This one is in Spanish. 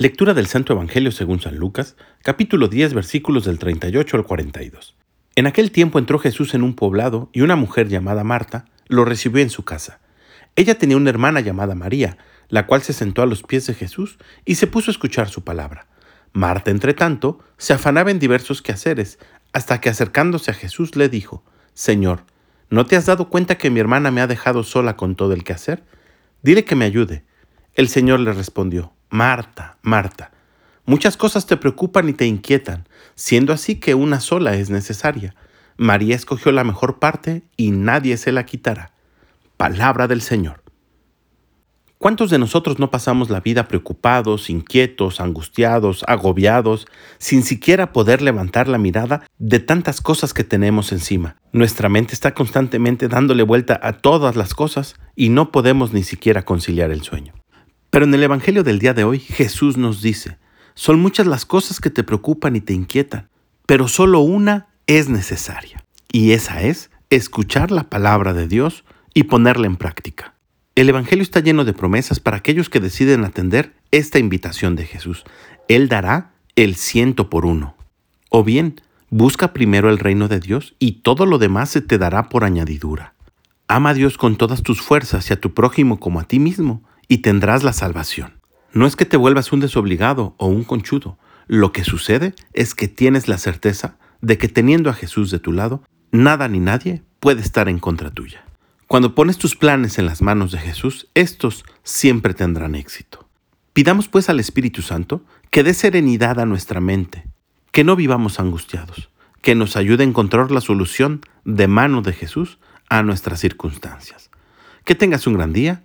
Lectura del Santo Evangelio según San Lucas, capítulo 10, versículos del 38 al 42. En aquel tiempo entró Jesús en un poblado y una mujer llamada Marta lo recibió en su casa. Ella tenía una hermana llamada María, la cual se sentó a los pies de Jesús y se puso a escuchar su palabra. Marta, entre tanto, se afanaba en diversos quehaceres, hasta que acercándose a Jesús le dijo, Señor, ¿no te has dado cuenta que mi hermana me ha dejado sola con todo el quehacer? Dile que me ayude. El Señor le respondió, Marta, Marta, muchas cosas te preocupan y te inquietan, siendo así que una sola es necesaria. María escogió la mejor parte y nadie se la quitará. Palabra del Señor. ¿Cuántos de nosotros no pasamos la vida preocupados, inquietos, angustiados, agobiados, sin siquiera poder levantar la mirada de tantas cosas que tenemos encima? Nuestra mente está constantemente dándole vuelta a todas las cosas y no podemos ni siquiera conciliar el sueño. Pero en el Evangelio del día de hoy Jesús nos dice, son muchas las cosas que te preocupan y te inquietan, pero solo una es necesaria, y esa es escuchar la palabra de Dios y ponerla en práctica. El Evangelio está lleno de promesas para aquellos que deciden atender esta invitación de Jesús. Él dará el ciento por uno. O bien, busca primero el reino de Dios y todo lo demás se te dará por añadidura. Ama a Dios con todas tus fuerzas y a tu prójimo como a ti mismo, y tendrás la salvación. No es que te vuelvas un desobligado o un conchudo. Lo que sucede es que tienes la certeza de que teniendo a Jesús de tu lado, nada ni nadie puede estar en contra tuya. Cuando pones tus planes en las manos de Jesús, estos siempre tendrán éxito. Pidamos pues al Espíritu Santo que dé serenidad a nuestra mente, que no vivamos angustiados, que nos ayude a encontrar la solución de mano de Jesús a nuestras circunstancias. Que tengas un gran día